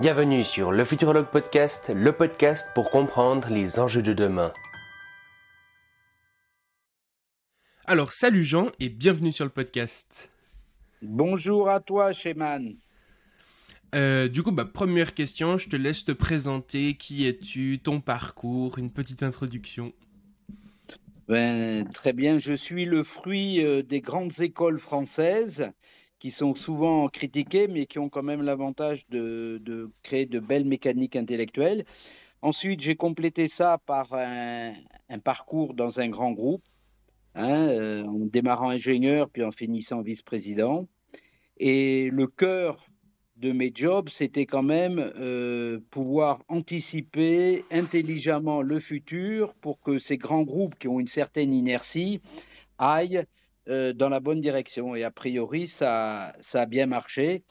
Bienvenue sur le Futurologue Podcast, le podcast pour comprendre les enjeux de demain. Alors, salut Jean et bienvenue sur le podcast. Bonjour à toi, Sheman. Euh, du coup, bah, première question, je te laisse te présenter. Qui es-tu Ton parcours Une petite introduction. Ben, très bien, je suis le fruit euh, des grandes écoles françaises qui sont souvent critiquées, mais qui ont quand même l'avantage de, créer de belles mécaniques intellectuelles. Ensuite, j'ai complété ça par un, parcours dans un grand groupe, hein, euh, en démarrant ingénieur, puis en finissant vice-président. Et le cœur de mes jobs, c'était quand même euh, pouvoir anticiper intelligemment le futur pour que ces grands groupes qui ont une certaine inertie aillent euh, dans la bonne direction. Et a priori, ça, ça a bien marché.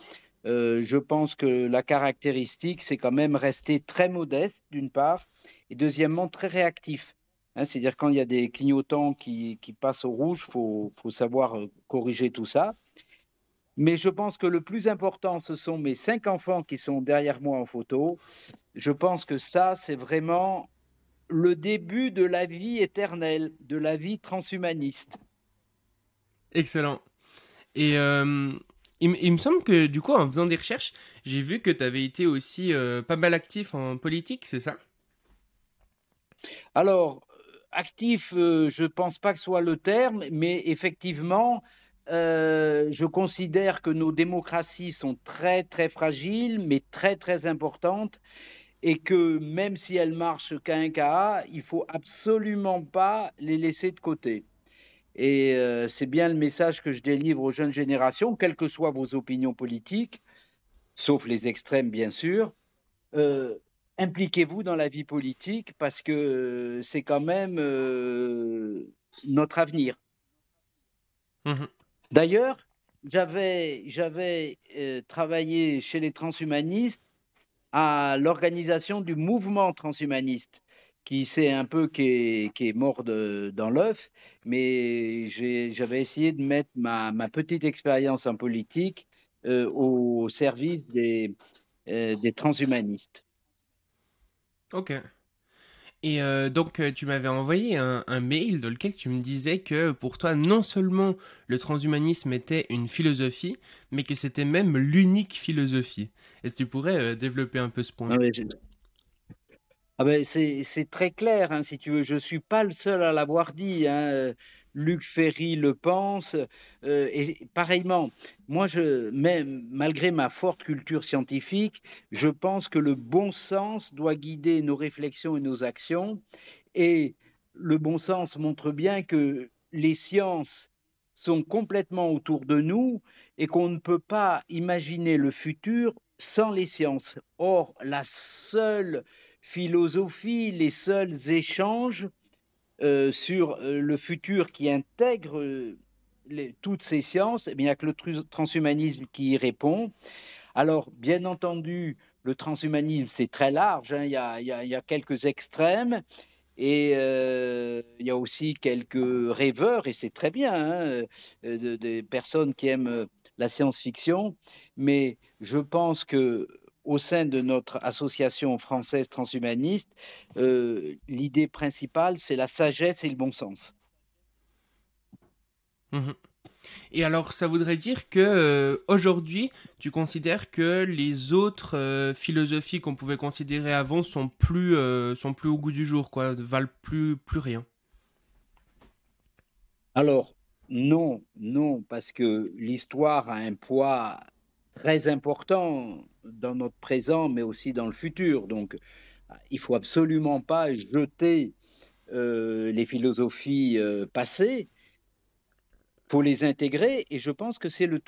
Euh, je pense que la caractéristique, c'est quand même rester très modeste, d'une part, et deuxièmement, très réactif. Hein, c'est-à-dire quand il y a des clignotants qui, qui passent au rouge, il faut, faut, savoir corriger tout ça. Mais je pense que le plus important, ce sont mes cinq enfants qui sont derrière moi en photo. Je pense que ça, c'est vraiment le début de la vie éternelle, de la vie transhumaniste. Excellent. Et euh, il, me semble que du coup, en faisant des recherches, j'ai vu que tu avais été aussi euh, pas mal actif en politique, c'est ça? Alors, actif, euh, je ne pense pas que ce soit le terme, mais effectivement, je considère que nos démocraties sont très très fragiles, mais très très importantes, et que même si elles marchent qu'à un cas, il faut absolument pas les laisser de côté. Et euh, c'est bien le message que je délivre aux jeunes générations, quelles que soient vos opinions politiques, sauf les extrêmes bien sûr. Euh, impliquez-vous dans la vie politique parce que c'est quand même notre avenir. Mmh D'ailleurs, j'avais, euh, travaillé chez les transhumanistes à l'organisation du mouvement transhumaniste, qui c'est un peu qui est, mort dans l'œuf, mais j'avais essayé de mettre ma, petite expérience en politique euh, au service des, euh, des transhumanistes. Ok. Et euh, donc, tu m'avais envoyé un, mail dans lequel tu me disais que pour toi, non seulement le transhumanisme était une philosophie, mais que c'était même l'unique philosophie. Est-ce que tu pourrais développer un peu ce point? Ah, ah ben, C'est très clair, hein, si tu veux. Je ne suis pas le seul à l'avoir dit. Hein. Luc Ferry le pense. Euh, et pareillement, moi, je, même, malgré ma forte culture scientifique, je pense que le bon sens doit guider nos réflexions et nos actions. Et le bon sens montre bien que les sciences sont complètement autour de nous et qu'on ne peut pas imaginer le futur sans les sciences. Or, la seule philosophie, les seuls échanges euh, sur euh, le futur qui intègre euh, toutes ces sciences, eh il n'y a que le transhumanisme qui y répond. Alors, bien entendu, le transhumanisme, c'est très large, hein. il, y a, quelques extrêmes, et il y a aussi quelques rêveurs, et c'est très bien, hein, des personnes qui aiment la science-fiction, mais je pense que au sein de notre association française transhumaniste, euh, l'idée principale, c'est la sagesse et le bon sens. Mhm. Et alors, ça voudrait dire que euh, aujourd'hui, tu considères que les autres euh, philosophies qu'on pouvait considérer avant sont plus sont plus au goût du jour, quoi, ne valent plus plus rien? Alors non, non, parce que l'histoire a un poids très important dans notre présent, mais aussi dans le futur. Donc, il faut absolument pas jeter euh, les philosophies euh, passées. Il faut les intégrer, et je pense que c'est le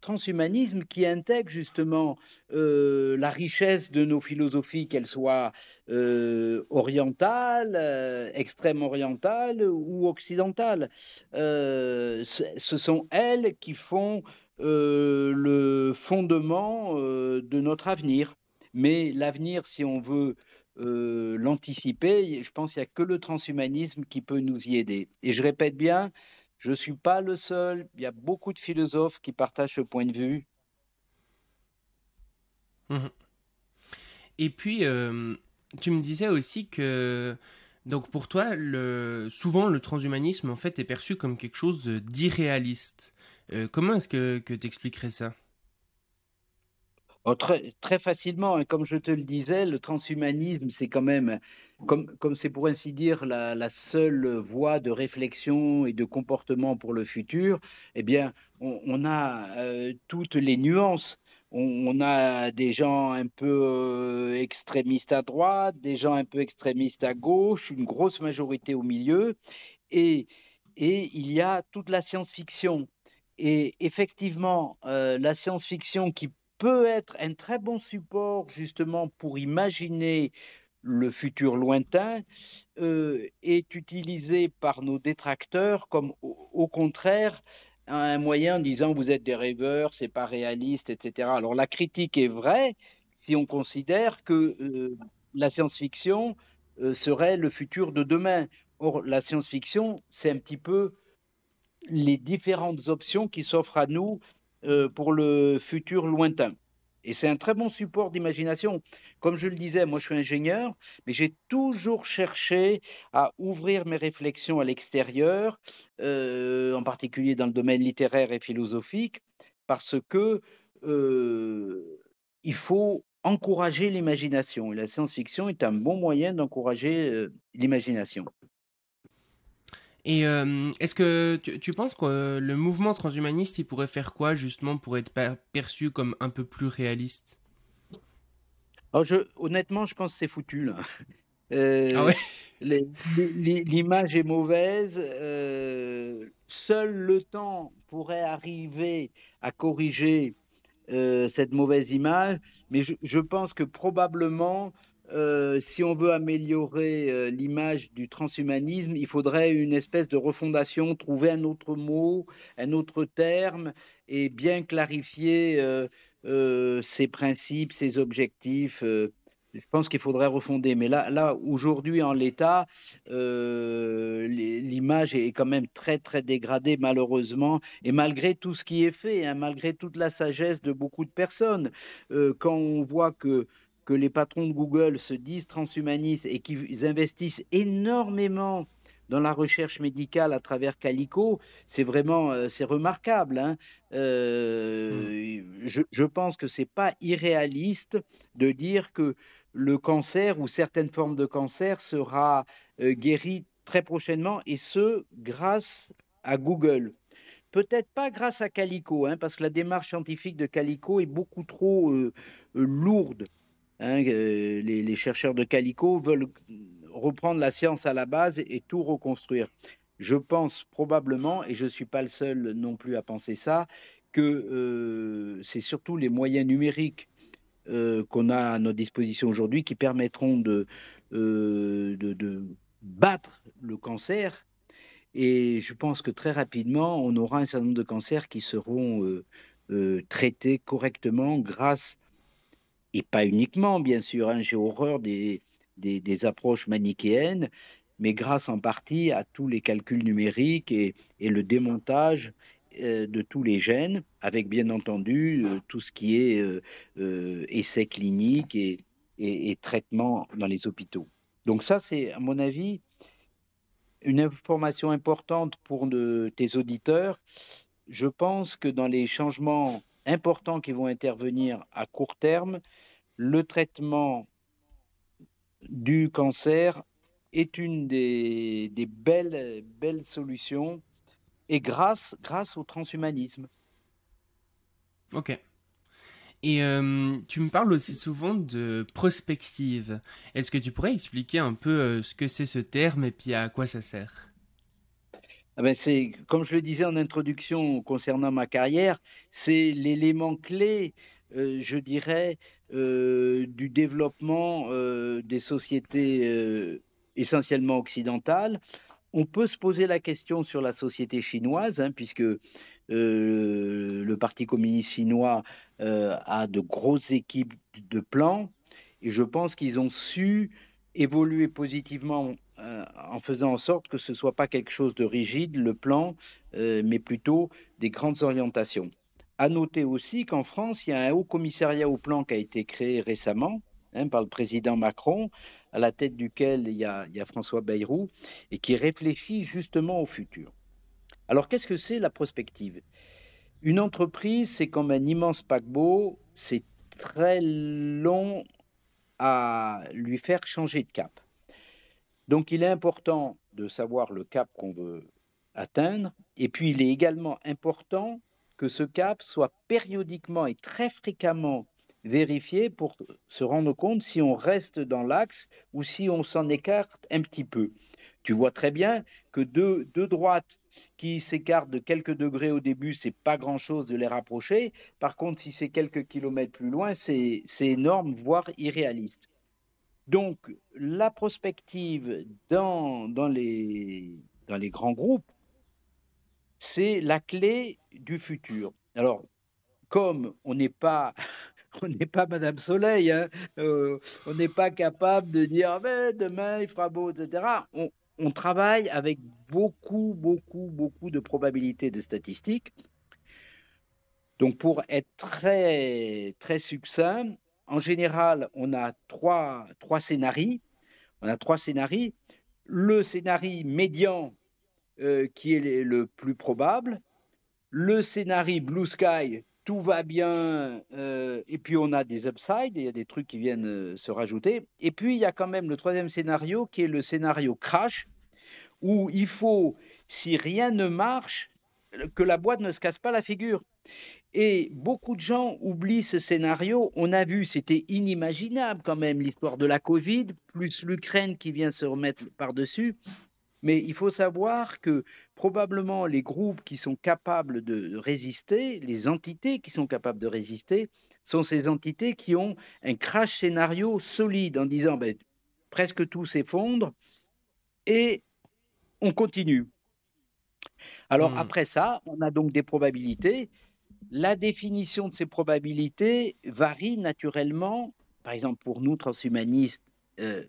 transhumanisme qui intègre justement euh, la richesse de nos philosophies, qu'elles soient orientales, extrême orientales ou occidentales. ce sont elles qui font euh, le fondement euh, de notre avenir. Mais l'avenir, si on veut euh, l'anticiper, je pense qu'il n'y a que le transhumanisme qui peut nous y aider. Et je répète bien, je ne suis pas le seul, il y a beaucoup de philosophes qui partagent ce point de vue. Mmh Et puis, tu me disais aussi que donc pour toi, souvent le transhumanisme en fait est perçu comme quelque chose d'irréaliste. Euh, comment est-ce que, que tu expliquerais ça? Oh, très, facilement, hein. comme je te le disais, le transhumanisme, c'est quand même, comme, comme c'est pour ainsi dire la, seule voie de réflexion et de comportement pour le futur, eh bien, on, a euh, toutes les nuances on, a des gens un peu euh, extrémistes à droite, des gens un peu extrémistes à gauche, une grosse majorité au milieu, et, il y a toute la science-fiction. Et effectivement, euh, la science-fiction qui peut être un très bon support justement pour imaginer le futur lointain euh, est utilisée par nos détracteurs comme au contraire un moyen en disant vous êtes des rêveurs, c'est pas réaliste, etc. Alors la critique est vraie si on considère que euh, la science-fiction serait le futur de demain. Or, la science-fiction, c'est un petit peu les différentes options qui s'offrent à nous euh, pour le futur lointain. Et c'est un très bon support d'imagination. Comme je le disais, moi je suis ingénieur, mais j'ai toujours cherché à ouvrir mes réflexions à l'extérieur, euh, en particulier dans le domaine littéraire et philosophique, parce que euh, il faut encourager l'imagination. Et la science-fiction est un bon moyen d'encourager l'imagination. Et euh, est-ce que tu, penses que le mouvement transhumaniste, il pourrait faire quoi justement pour être perçu comme un peu plus réaliste? Alors je, Honnêtement, je pense que c'est foutu là. Euh, ah ouais? L'image est mauvaise. Euh, seul le temps pourrait arriver à corriger cette mauvaise image, mais je, je pense que probablement euh, si on veut améliorer euh, l'image du transhumanisme, il faudrait une espèce de refondation, trouver un autre mot, un autre terme et bien clarifier euh, ses principes, ses objectifs. je pense qu'il faudrait refonder. Mais là, là aujourd'hui, en l'état, l'image est quand même très, très dégradée, malheureusement. Et malgré tout ce qui est fait, hein, malgré toute la sagesse de beaucoup de personnes, quand on voit que que les patrons de Google se disent transhumanistes et qu'ils investissent énormément dans la recherche médicale à travers Calico, c'est vraiment euh, c'est remarquable. Hein. Euh, hmm. je, pense que c'est pas irréaliste de dire que le cancer ou certaines formes de cancer sera euh, guéri très prochainement et ce grâce à Google. Peut-être pas grâce à Calico, hein, parce que la démarche scientifique de Calico est beaucoup trop lourde Hein, les, chercheurs de Calico veulent reprendre la science à la base et tout reconstruire. Je pense probablement, et je ne suis pas le seul non plus à penser ça, que euh, c'est surtout les moyens numériques euh, qu'on a à notre disposition aujourd'hui qui permettront euh, de, de, battre le cancer. Et je pense que très rapidement, on aura un certain nombre de cancers qui seront traités correctement grâce et pas uniquement, bien sûr. Hein, j'ai horreur des, des, approches manichéennes, mais grâce en partie à tous les calculs numériques et, et le démontage euh, de tous les gènes, avec bien entendu euh, tout ce qui est euh, essais cliniques et, et, traitements dans les hôpitaux. Donc ça, c'est, à mon avis, une information importante pour tes auditeurs. Je pense que dans les changements importants qui vont intervenir à court terme, le traitement du cancer est une des, belles, belles solutions et grâce, grâce au transhumanisme. Ok. Et euh, tu me parles aussi souvent de prospective. Est-ce que tu pourrais expliquer un peu euh, ce que c'est ce terme et puis à quoi ça sert? Ah ben c'est, comme je le disais en introduction concernant ma carrière, c'est l'élément clé, euh, je dirais, euh, du développement euh, des sociétés essentiellement occidentales. On peut se poser la question sur la société chinoise, hein, puisque le Parti communiste chinois a de grosses équipes de plans, et je pense qu'ils ont su évoluer positivement euh, en faisant en sorte que ce ne soit pas quelque chose de rigide, le plan, euh, mais plutôt des grandes orientations. À noter aussi qu'en France, il y a un haut commissariat au plan qui a été créé récemment hein, par le président Macron, à la tête duquel il y a, il y a François Bayrou, et qui réfléchit justement au futur. Alors qu'est-ce que c'est la prospective? Une entreprise, c'est comme un immense paquebot, c'est très long à lui faire changer de cap. Donc il est important de savoir le cap qu'on veut atteindre, et puis il est également important que ce cap soit périodiquement et très fréquemment vérifié pour se rendre compte si on reste dans l'axe ou si on s'en écarte un petit peu. Tu vois très bien que deux, deux droites qui s'écartent de quelques degrés au début, c'est pas grand-chose de les rapprocher. Par contre, si c'est quelques kilomètres plus loin, c'est énorme, voire irréaliste. Donc, la prospective dans, dans, les, dans les grands groupes, c'est la clé du futur. Alors, comme on n'est pas on n'est pas Madame Soleil, hein, euh, on n'est pas capable de dire ah demain il fera beau, etc. On, on travaille avec beaucoup, beaucoup, beaucoup de probabilités de statistiques. Donc pour être très, très succinct, en général, on a trois, trois scénarios. On a trois scénarios. Le scénario médian, euh, qui est le plus probable. Le scénario Blue Sky, tout va bien, euh, et puis on a des upsides, il y a des trucs qui viennent euh, se rajouter. Et puis il y a quand même le troisième scénario qui est le scénario crash, où il faut, si rien ne marche, que la boîte ne se casse pas la figure. Et beaucoup de gens oublient ce scénario. On a vu, c'était inimaginable quand même, l'histoire de la Covid, plus l'Ukraine qui vient se remettre par-dessus. Mais il faut savoir que probablement les groupes qui sont capables de résister, les entités qui sont capables de résister, sont ces entités qui ont un crash scénario solide en disant ben, presque tout s'effondre et on continue. Alors hmm. après ça, on a donc des probabilités. La définition de ces probabilités varie naturellement. Par exemple, pour nous, transhumanistes, euh,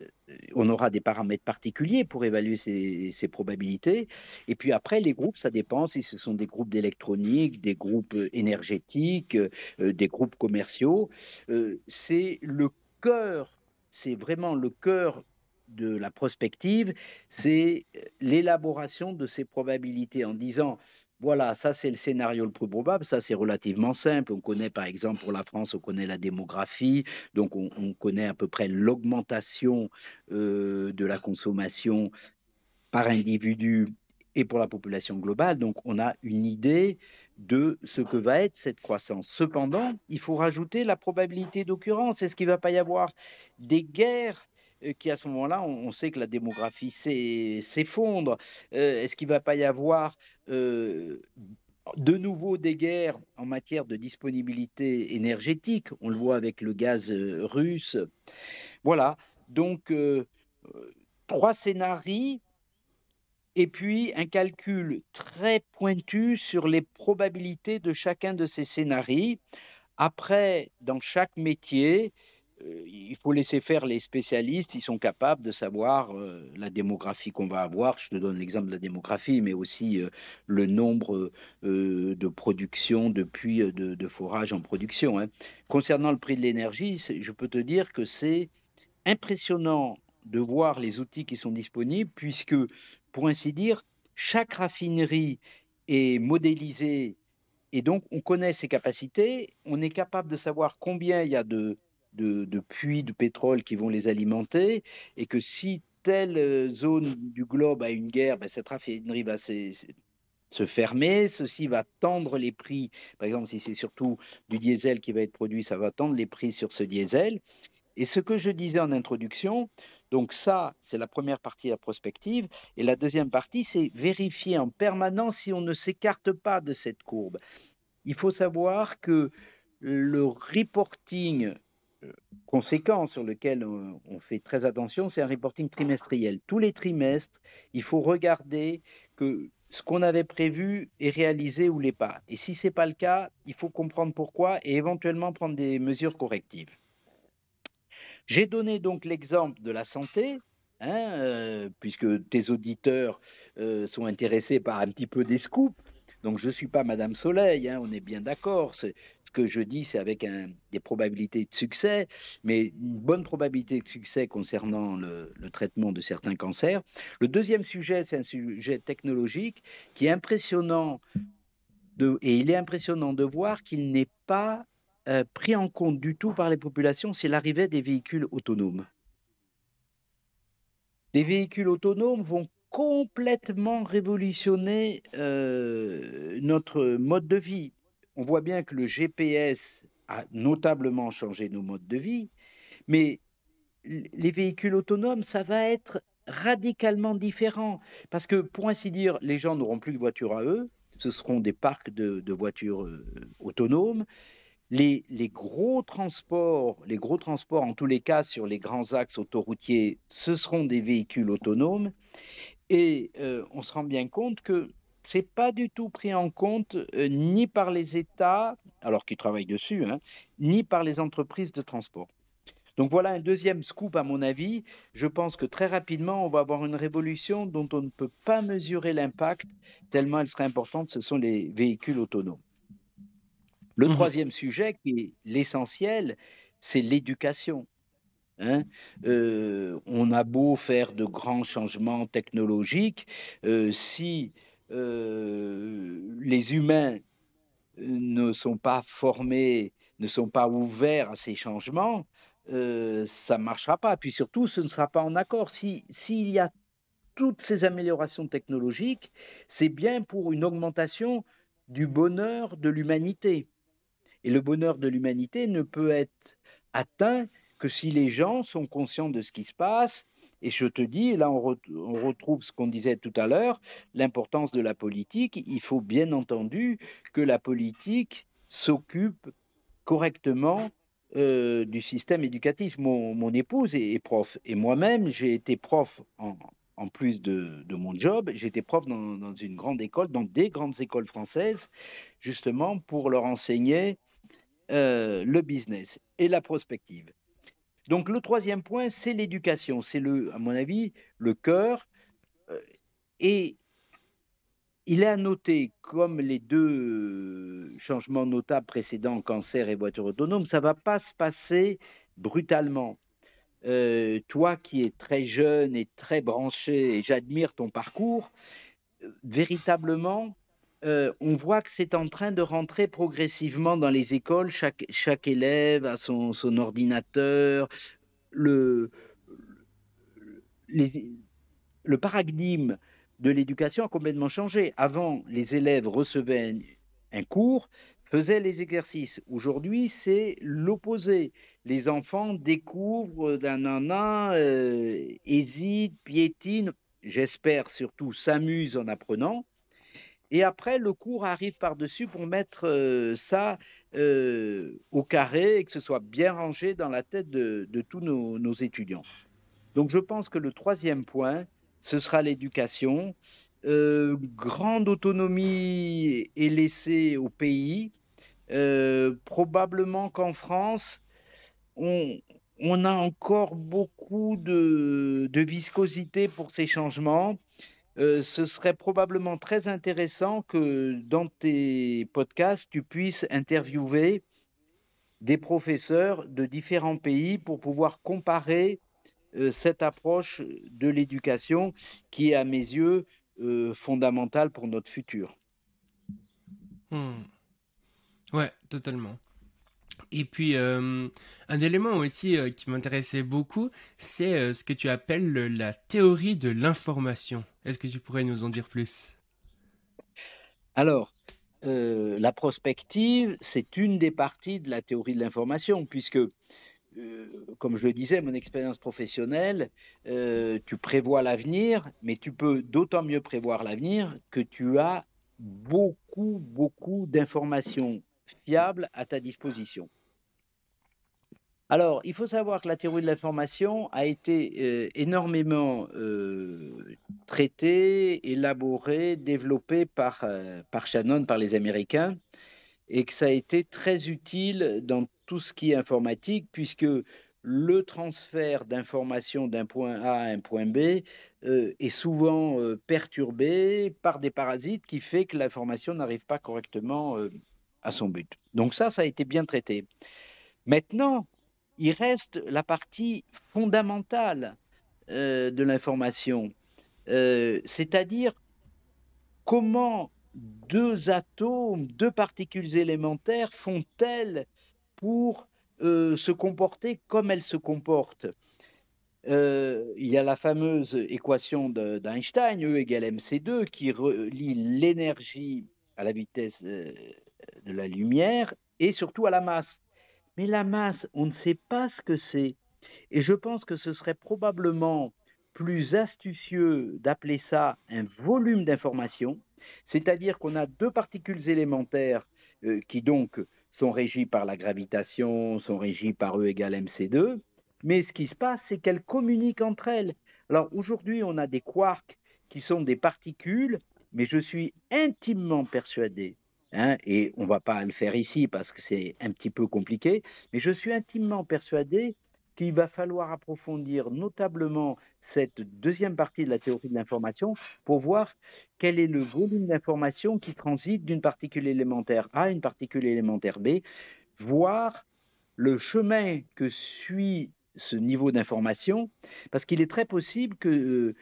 on aura des paramètres particuliers pour évaluer ces, probabilités. Et puis après, les groupes, ça dépend si ce sont des groupes d'électronique, des groupes énergétiques, euh, des groupes commerciaux. Euh, c'est le cœur, c'est vraiment le cœur de la prospective, c'est l'élaboration de ces probabilités en disant voilà, ça c'est le scénario le plus probable, ça c'est relativement simple. On connaît par exemple pour la France, on connaît la démographie, donc on, connaît à peu près l'augmentation euh, de la consommation par individu et pour la population globale. Donc on a une idée de ce que va être cette croissance. Cependant, il faut rajouter la probabilité d'occurrence. Est-ce qu'il ne va pas y avoir des guerres qui à ce moment-là, on, sait que la démographie s'effondre. Euh, est-ce qu'il ne va pas y avoir euh, de nouveau des guerres en matière de disponibilité énergétique? On le voit avec le gaz russe. Voilà, donc trois scénarios et puis un calcul très pointu sur les probabilités de chacun de ces scénarios. Après, dans chaque métier, euh, il faut laisser faire les spécialistes, ils sont capables de savoir euh, la démographie qu'on va avoir. Je te donne l'exemple de la démographie, mais aussi euh, le nombre de production de puits de, forage en production. Hein. Concernant le prix de l'énergie, je peux te dire que c'est impressionnant de voir les outils qui sont disponibles, puisque, pour ainsi dire, chaque raffinerie est modélisée et donc on connaît ses capacités, on est capable de savoir combien il y a de de, puits de pétrole qui vont les alimenter, et que si telle euh, zone du globe a une guerre, ben cette raffinerie va se, se fermer, ceci va tendre les prix, par exemple si c'est surtout du diesel qui va être produit, ça va tendre les prix sur ce diesel. Et ce que je disais en introduction, donc ça, c'est la première partie de la prospective. Et la deuxième partie, c'est vérifier en permanence si on ne s'écarte pas de cette courbe. Il faut savoir que le reporting conséquent sur lequel on, fait très attention, c'est un reporting trimestriel. Tous les trimestres, il faut regarder que ce qu'on avait prévu est réalisé ou l'est pas. Et si ce n'est pas le cas, il faut comprendre pourquoi et éventuellement prendre des mesures correctives. J'ai donné donc l'exemple de la santé, hein, euh, puisque tes auditeurs euh, sont intéressés par un petit peu des scoops. Donc je ne suis pas Madame Soleil, hein, on est bien d'accord. Ce que je dis, c'est avec des probabilités de succès, mais une bonne probabilité de succès concernant le, traitement de certains cancers. Le deuxième sujet, c'est un sujet technologique qui est impressionnant, et il est impressionnant de voir qu'il n'est pas euh, pris en compte du tout par les populations, c'est l'arrivée des véhicules autonomes. Les véhicules autonomes vont complètement révolutionner euh, notre mode de vie. On voit bien que le GPS a notablement changé nos modes de vie, mais les véhicules autonomes, ça va être radicalement différent. Parce que, pour ainsi dire, les gens n'auront plus de voitures à eux, ce seront des parcs de, voitures euh, autonomes. Les, gros transports, les gros transports, en tous les cas sur les grands axes autoroutiers, ce seront des véhicules autonomes. Et euh, on se rend bien compte que ce n'est pas du tout pris en compte euh, ni par les États, alors qu'ils travaillent dessus, hein, ni par les entreprises de transport. Donc voilà un deuxième scoop à mon avis. Je pense que très rapidement, on va avoir une révolution dont on ne peut pas mesurer l'impact, tellement elle serait importante, ce sont les véhicules autonomes. Le mmh troisième sujet, qui est l'essentiel, c'est l'éducation. Hein. Euh, on a beau faire de grands changements technologiques, euh, si euh, les humains ne sont pas formés, ne sont pas ouverts à ces changements, ça ne marchera pas. Puis surtout, ce ne sera pas en accord. S'il y a toutes ces améliorations technologiques, c'est bien pour une augmentation du bonheur de l'humanité. Et le bonheur de l'humanité ne peut être atteint que si les gens sont conscients de ce qui se passe, et je te dis, là on, retrouve ce qu'on disait tout à l'heure, l'importance de la politique, il faut bien entendu que la politique s'occupe correctement euh, du système éducatif. Mon, épouse est, prof, et moi-même j'ai été prof en, plus de, mon job, j'étais prof dans, une grande école, dans des grandes écoles françaises, justement pour leur enseigner euh, le business et la prospective. Donc le troisième point, c'est l'éducation. C'est, à mon avis, le cœur. Euh, et il est à noter, comme les deux changements notables précédents, cancer et voiture autonome, ça ne va pas se passer brutalement. Euh, toi qui es très jeune et très branché, et j'admire ton parcours, euh, véritablement, on voit que c'est en train de rentrer progressivement dans les écoles. Chaque, élève a son, ordinateur. Le, paradigme de l'éducation a complètement changé. Avant, les élèves recevaient un, cours, faisaient les exercices. Aujourd'hui, c'est l'opposé. Les enfants découvrent d'un nana, euh, hésitent, piétinent, j'espère surtout s'amusent en apprenant. Et après, le cours arrive par-dessus pour mettre euh, ça euh, au carré et que ce soit bien rangé dans la tête de, tous nos, étudiants. Donc je pense que le troisième point, ce sera l'éducation. Euh, grande autonomie est laissée au pays. probablement qu'en France, on, a encore beaucoup de viscosité pour ces changements. Euh, ce serait probablement très intéressant que dans tes podcasts, tu puisses interviewer des professeurs de différents pays pour pouvoir comparer euh, cette approche de l'éducation qui est, à mes yeux, euh, fondamentale pour notre futur. Hmm. Ouais, totalement. Et puis, euh, un élément aussi euh, qui m'intéressait beaucoup, c'est euh, ce que tu appelles la théorie de l'information. Est-ce que tu pourrais nous en dire plus? Alors, la prospective, c'est une des parties de la théorie de l'information, puisque, comme je le disais, mon expérience professionnelle, tu prévois l'avenir, mais tu peux d'autant mieux prévoir l'avenir que tu as beaucoup, beaucoup d'informations fiables à ta disposition. Alors, il faut savoir que la théorie de l'information a été euh, énormément euh, traitée, élaborée, développée par, euh, par Shannon, par les Américains, et que ça a été très utile dans tout ce qui est informatique, puisque le transfert d'informations d'un point A à un point B est souvent perturbé par des parasites qui fait que l'information n'arrive pas correctement à son but. Donc ça, ça a été bien traité. Maintenant, il reste la partie fondamentale de l'information, c'est-à-dire comment deux atomes, deux particules élémentaires font-elles pour euh, se comporter comme elles se comportent? Euh, il y a la fameuse équation d'Einstein, E égale mc2, qui relie l'énergie à la vitesse euh, de la lumière et surtout à la masse. Mais la masse, on ne sait pas ce que c'est. Et je pense que ce serait probablement plus astucieux d'appeler ça un volume d'information, c'est-à-dire qu'on a deux particules élémentaires euh, qui donc sont régies par la gravitation, sont régies par E égale mc2, mais ce qui se passe, c'est qu'elles communiquent entre elles. Alors aujourd'hui, on a des quarks qui sont des particules, mais je suis intimement persuadé, hein, et on ne va pas le faire ici parce que c'est un petit peu compliqué, mais je suis intimement persuadé qu'il va falloir approfondir notablement cette deuxième partie de la théorie de l'information pour voir quel est le volume d'information qui transite d'une particule élémentaire A à une particule élémentaire B, voir le chemin que suit ce niveau d'information, parce qu'il est très possible que euh,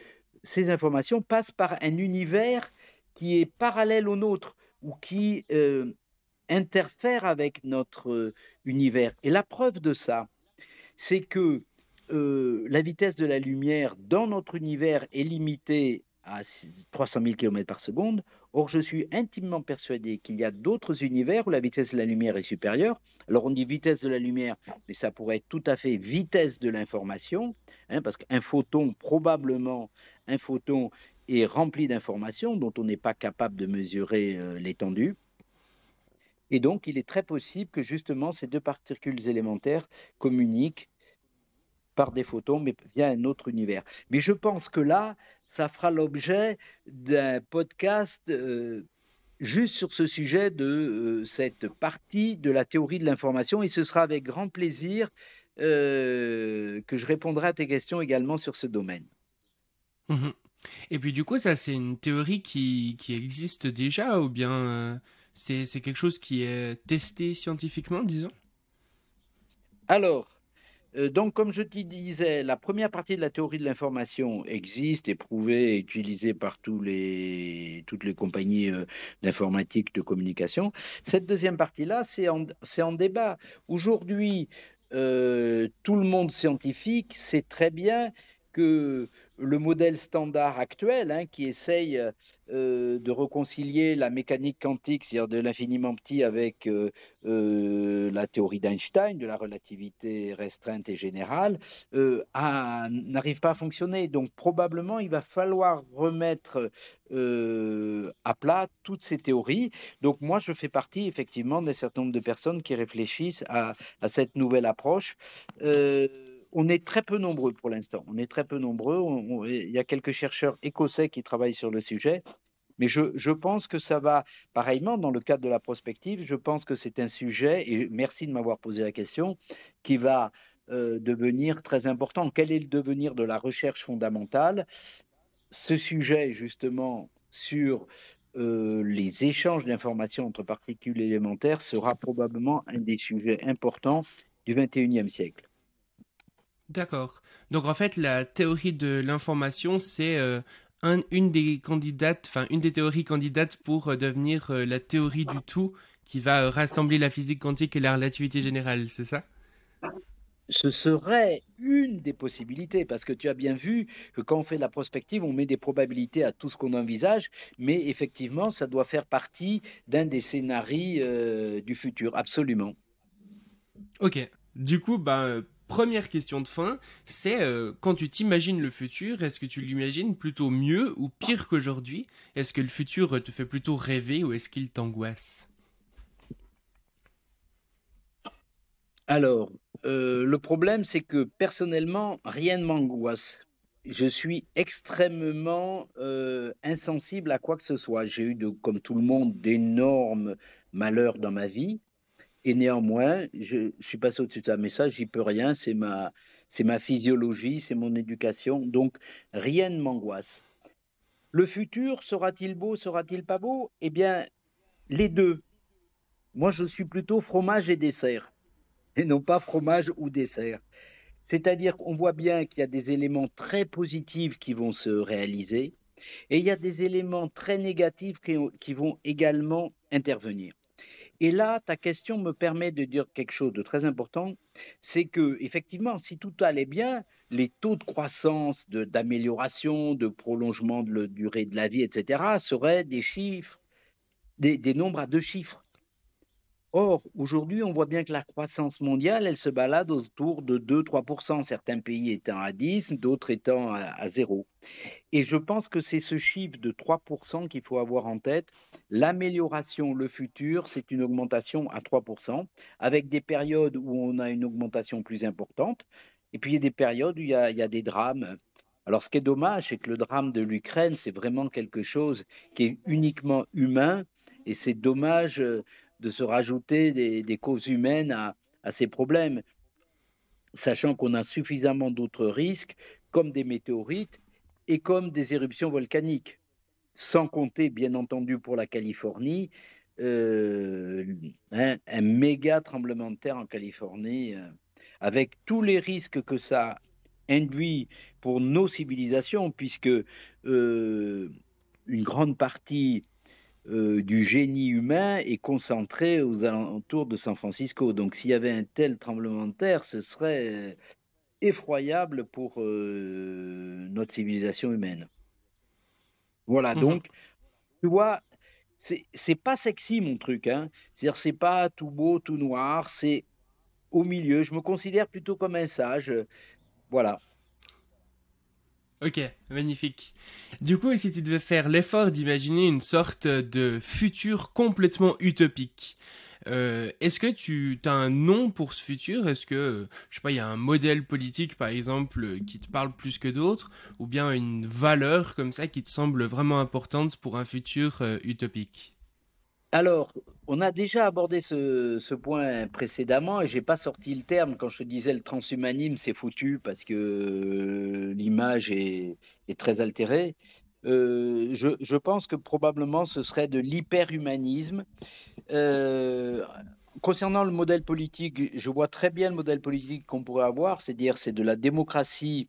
ces informations passent par un univers qui est parallèle au nôtre ou qui euh, interfère avec notre euh, univers. Et la preuve de ça, c'est que euh, la vitesse de la lumière dans notre univers est limitée à 300 000 km par seconde. Or, je suis intimement persuadé qu'il y a d'autres univers où la vitesse de la lumière est supérieure. Alors, on dit vitesse de la lumière, mais ça pourrait être tout à fait vitesse de l'information, hein, parce qu'un photon, probablement, un photon est rempli d'informations dont on n'est pas capable de mesurer euh, l'étendue. Et donc, il est très possible que justement ces deux particules élémentaires communiquent par des photons, mais via un autre univers. Mais je pense que là, ça fera l'objet d'un podcast euh, juste sur ce sujet de euh, cette partie de la théorie de l'information, et ce sera avec grand plaisir que je répondrai à tes questions également sur ce domaine. Mmh et puis du coup, ça c'est une théorie qui, existe déjà, ou bien c'est quelque chose qui est testé scientifiquement, disons? Alors, euh, donc, comme je te disais, la première partie de la théorie de l'information existe, est prouvée, est utilisée par tous les, toutes les compagnies euh, d'informatique, de communication. Cette deuxième partie-là, c'est en, débat. Aujourd'hui, euh, tout le monde scientifique sait très bien que le modèle standard actuel, hein, qui essaye euh, de réconcilier la mécanique quantique, c'est-à-dire de l'infiniment petit, avec euh, euh, la théorie d'Einstein, de la relativité restreinte et générale, n'arrive pas à fonctionner. Donc probablement, il va falloir remettre à plat toutes ces théories. Donc moi, je fais partie effectivement d'un certain nombre de personnes qui réfléchissent à, à cette nouvelle approche on est très peu nombreux pour l'instant. On est très peu nombreux. il y a quelques chercheurs écossais qui travaillent sur le sujet. Mais je, pense que ça va, pareillement, dans le cadre de la prospective, je pense que c'est un sujet, et merci de m'avoir posé la question, qui va euh, devenir très important. Quel est le devenir de la recherche fondamentale? Ce sujet, justement, sur euh, les échanges d'informations entre particules élémentaires sera probablement un des sujets importants du 21e siècle. D'accord. Donc en fait, la théorie de l'information, c'est euh, une des candidates, enfin une des théories candidates pour euh, devenir euh, la théorie du tout qui va rassembler la physique quantique et la relativité générale, c'est ça? Ce serait une des possibilités, parce que tu as bien vu que quand on fait de la prospective, on met des probabilités à tout ce qu'on envisage, mais effectivement, ça doit faire partie d'un des scénarios du futur, absolument. Ok. Du coup, bah, première question de fin, c'est euh, quand tu t'imagines le futur, est-ce que tu l'imagines plutôt mieux ou pire qu'aujourd'hui? Est-ce que le futur te fait plutôt rêver ou est-ce qu'il t'angoisse? Alors, euh, le problème, c'est que personnellement, rien ne m'angoisse. Je suis extrêmement euh, insensible à quoi que ce soit. J'ai eu, comme tout le monde, d'énormes malheurs dans ma vie. Et néanmoins, je, suis passé au-dessus de ça. Mais ça, j'y peux rien. C'est ma, c'est ma physiologie, c'est mon éducation. Donc, rien ne m'angoisse. Le futur, sera-t-il beau, sera-t-il pas beau? Eh bien, les deux. Moi, je suis plutôt fromage et dessert, et non pas fromage ou dessert. C'est-à-dire qu'on voit bien qu'il y a des éléments très positifs qui vont se réaliser, et il y a des éléments très négatifs qui, vont également intervenir. Et là, ta question me permet de dire quelque chose de très important, c'est que effectivement, si tout allait bien, les taux de croissance, d'amélioration, de, prolongement de la durée de la vie, etc., seraient des chiffres, des, nombres à deux chiffres. Or, aujourd'hui, on voit bien que la croissance mondiale, elle se balade autour de 2-3%, certains pays étant à 10, d'autres étant à, 0. Et je pense que c'est ce chiffre de 3% qu'il faut avoir en tête. L'amélioration, le futur, c'est une augmentation à 3%, avec des périodes où on a une augmentation plus importante, et puis il y a des périodes où il y a, il y a des drames. Alors, ce qui est dommage, c'est que le drame de l'Ukraine, c'est vraiment quelque chose qui est uniquement humain, et c'est dommage euh, de se rajouter des, causes humaines à, ces problèmes, sachant qu'on a suffisamment d'autres risques, comme des météorites et comme des éruptions volcaniques, sans compter, bien entendu, pour la Californie, euh, un, méga tremblement de terre en Californie, euh, avec tous les risques que ça induit pour nos civilisations, puisque euh, une grande partie euh, du génie humain est concentré aux alentours de San Francisco. Donc s'il y avait un tel tremblement de terre, ce serait effroyable pour euh, notre civilisation humaine. Voilà, mhm. donc, tu vois, c'est pas sexy mon truc, hein. C'est-à-dire, c'est pas tout beau, tout noir, c'est au milieu. Je me considère plutôt comme un sage. Voilà. Ok, magnifique. Du coup, si tu devais faire l'effort d'imaginer une sorte de futur complètement utopique, euh, est-ce que tu as un nom pour ce futur? Est-ce que, je sais pas, il y a un modèle politique, par exemple, qui te parle plus que d'autres Ou bien une valeur comme ça qui te semble vraiment importante pour un futur euh, utopique? Alors, on a déjà abordé ce, point précédemment et j'ai pas sorti le terme quand je te disais le transhumanisme, c'est foutu parce que euh, l'image est, très altérée. Euh, je, pense que probablement ce serait de l'hyperhumanisme. Euh, concernant le modèle politique, je vois très bien le modèle politique qu'on pourrait avoir, c'est-à-dire c'est de la démocratie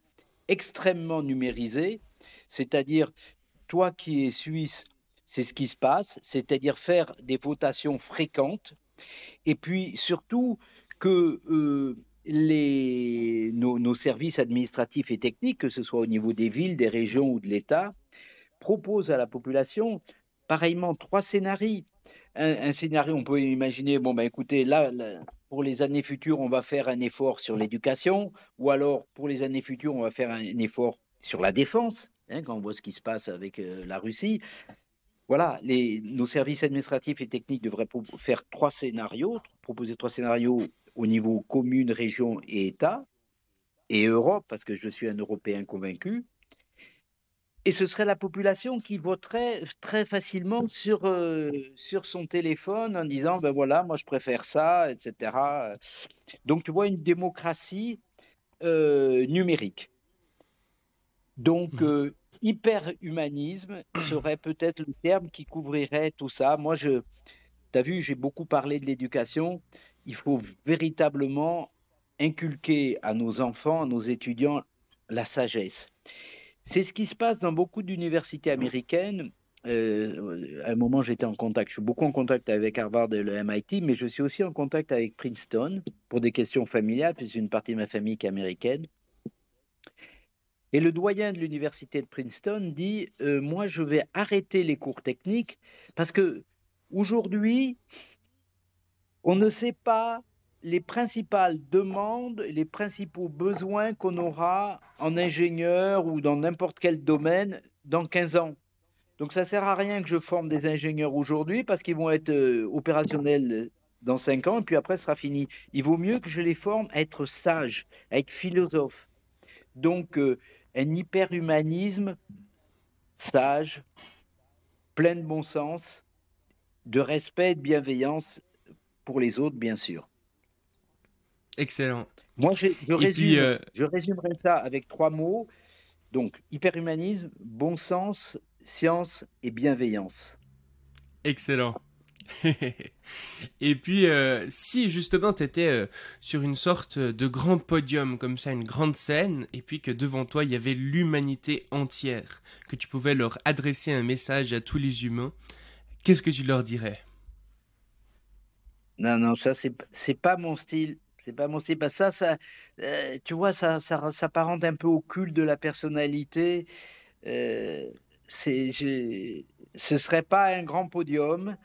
extrêmement numérisée, c'est-à-dire toi qui es suisse, c'est ce qui se passe, c'est-à-dire faire des votations fréquentes, et puis surtout que euh, nos, services administratifs et techniques, que ce soit au niveau des villes, des régions ou de l'État, proposent à la population pareillement trois scénarios. Un, scénario, on peut imaginer, bon ben écoutez, là, pour les années futures, on va faire un effort sur l'éducation, ou alors pour les années futures, on va faire un, effort sur la défense, hein, quand on voit ce qui se passe avec euh, la Russie voilà, nos services administratifs et techniques devraient faire trois scénarios, proposer trois scénarios au niveau commune, région et État, et Europe, parce que je suis un Européen convaincu. Et ce serait la population qui voterait très facilement sur, euh, sur son téléphone en disant, ben voilà, moi je préfère ça, etc. Donc tu vois une démocratie euh, numérique. Donc, mmh. euh, hyper-humanisme serait peut-être le terme qui couvrirait tout ça. Moi, je, as vu, j'ai beaucoup parlé de l'éducation. Il faut véritablement inculquer à nos enfants, à nos étudiants, la sagesse. C'est ce qui se passe dans beaucoup d'universités américaines. Euh, à un moment, j'étais en contact, je suis beaucoup en contact avec Harvard et le MIT, mais je suis aussi en contact avec Princeton pour des questions familiales, puisque une partie de ma famille qui est américaine. Et le doyen de l'université de Princeton dit euh, Moi, je vais arrêter les cours techniques parce que aujourd'hui, on ne sait pas les principales demandes, les principaux besoins qu'on aura en ingénieur ou dans n'importe quel domaine dans 15 ans. Donc ça ne sert à rien que je forme des ingénieurs aujourd'hui parce qu'ils vont être euh, opérationnels dans 5 ans et puis après ce sera fini. Il vaut mieux que je les forme à être sages, à être philosophes. Donc euh, un hyperhumanisme sage, plein de bon sens, de respect et de bienveillance pour les autres, bien sûr. Excellent. Moi, je, résume, je résumerai ça avec trois mots. Donc, hyperhumanisme, bon sens, science et bienveillance. Excellent. et puis, euh, si justement tu étais euh, sur une sorte de grand podium, comme ça, une grande scène, et puis que devant toi il y avait l'humanité entière, que tu pouvais leur adresser un message à tous les humains, qu'est-ce que tu leur dirais? Non, non, ça c'est pas mon style. C'est pas mon style. Bah, ça, ça, euh, tu vois, ça, ça, ça un peu au culte de la personnalité. c'est, ce serait pas un grand podium.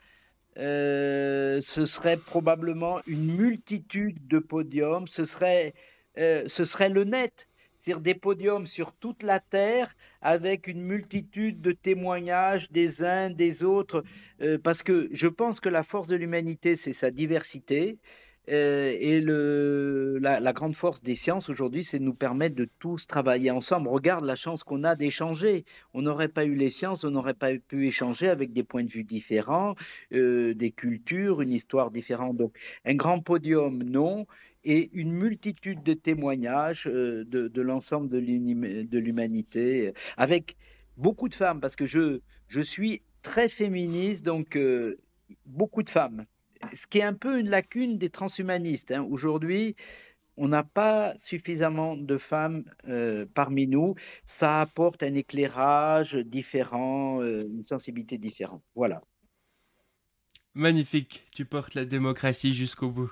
Euh, ce serait probablement une multitude de podiums, ce serait, euh, ce serait le net, c'est-à-dire des podiums sur toute la Terre avec une multitude de témoignages des uns, des autres, euh, parce que je pense que la force de l'humanité, c'est sa diversité. Euh, et la, grande force des sciences aujourd'hui, c'est de nous permettre de tous travailler ensemble. Regarde la chance qu'on a d'échanger. On n'aurait pas eu les sciences, on n'aurait pas pu échanger avec des points de vue différents, euh, des cultures, une histoire différente. Donc, un grand podium, non, et une multitude de témoignages euh, de, l'ensemble de l'humanité, avec beaucoup de femmes, parce que je suis très féministe, donc beaucoup de femmes ce qui est un peu une lacune des transhumanistes. Hein. Aujourd'hui, on n'a pas suffisamment de femmes euh, parmi nous. Ça apporte un éclairage différent, euh, une sensibilité différente. Voilà. Magnifique, tu portes la démocratie jusqu'au bout.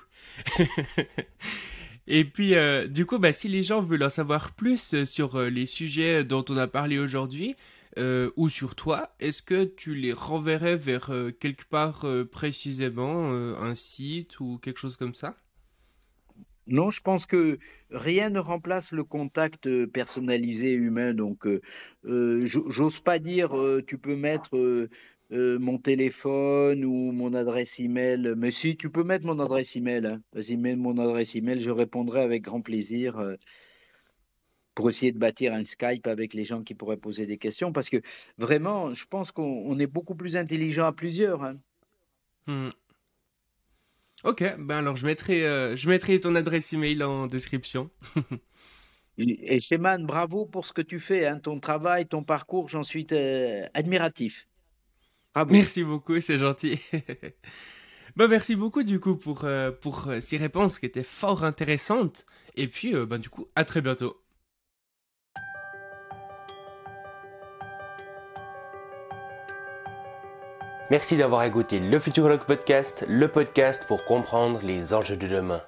Et puis, euh, du coup, bah, si les gens veulent en savoir plus sur les sujets dont on a parlé aujourd'hui, euh, ou sur toi, est-ce que tu les renverrais vers euh, quelque part euh, précisément, un site ou quelque chose comme ça? Non, je pense que rien ne remplace le contact personnalisé humain. Donc, j'ose pas dire tu peux mettre mon téléphone ou mon adresse email. Mais si, tu peux mettre mon adresse email. Hein. Vas-y, mets mon adresse email, je répondrai avec grand plaisir pour essayer de bâtir un Skype avec les gens qui pourraient poser des questions. Parce que vraiment, je pense qu'on est beaucoup plus intelligent à plusieurs. Hein. Hmm. Ok, ben alors je mettrai, euh, je mettrai ton adresse email en description. et Sheman, bravo pour ce que tu fais, hein, ton travail, ton parcours, j'en suis euh, admiratif. Bravo. Merci beaucoup, c'est gentil. ben, merci beaucoup du coup pour, euh, pour ces réponses qui étaient fort intéressantes. Et puis, ben, du coup, à très bientôt. Merci d'avoir écouté le Futurologue Podcast, le podcast pour comprendre les enjeux de demain.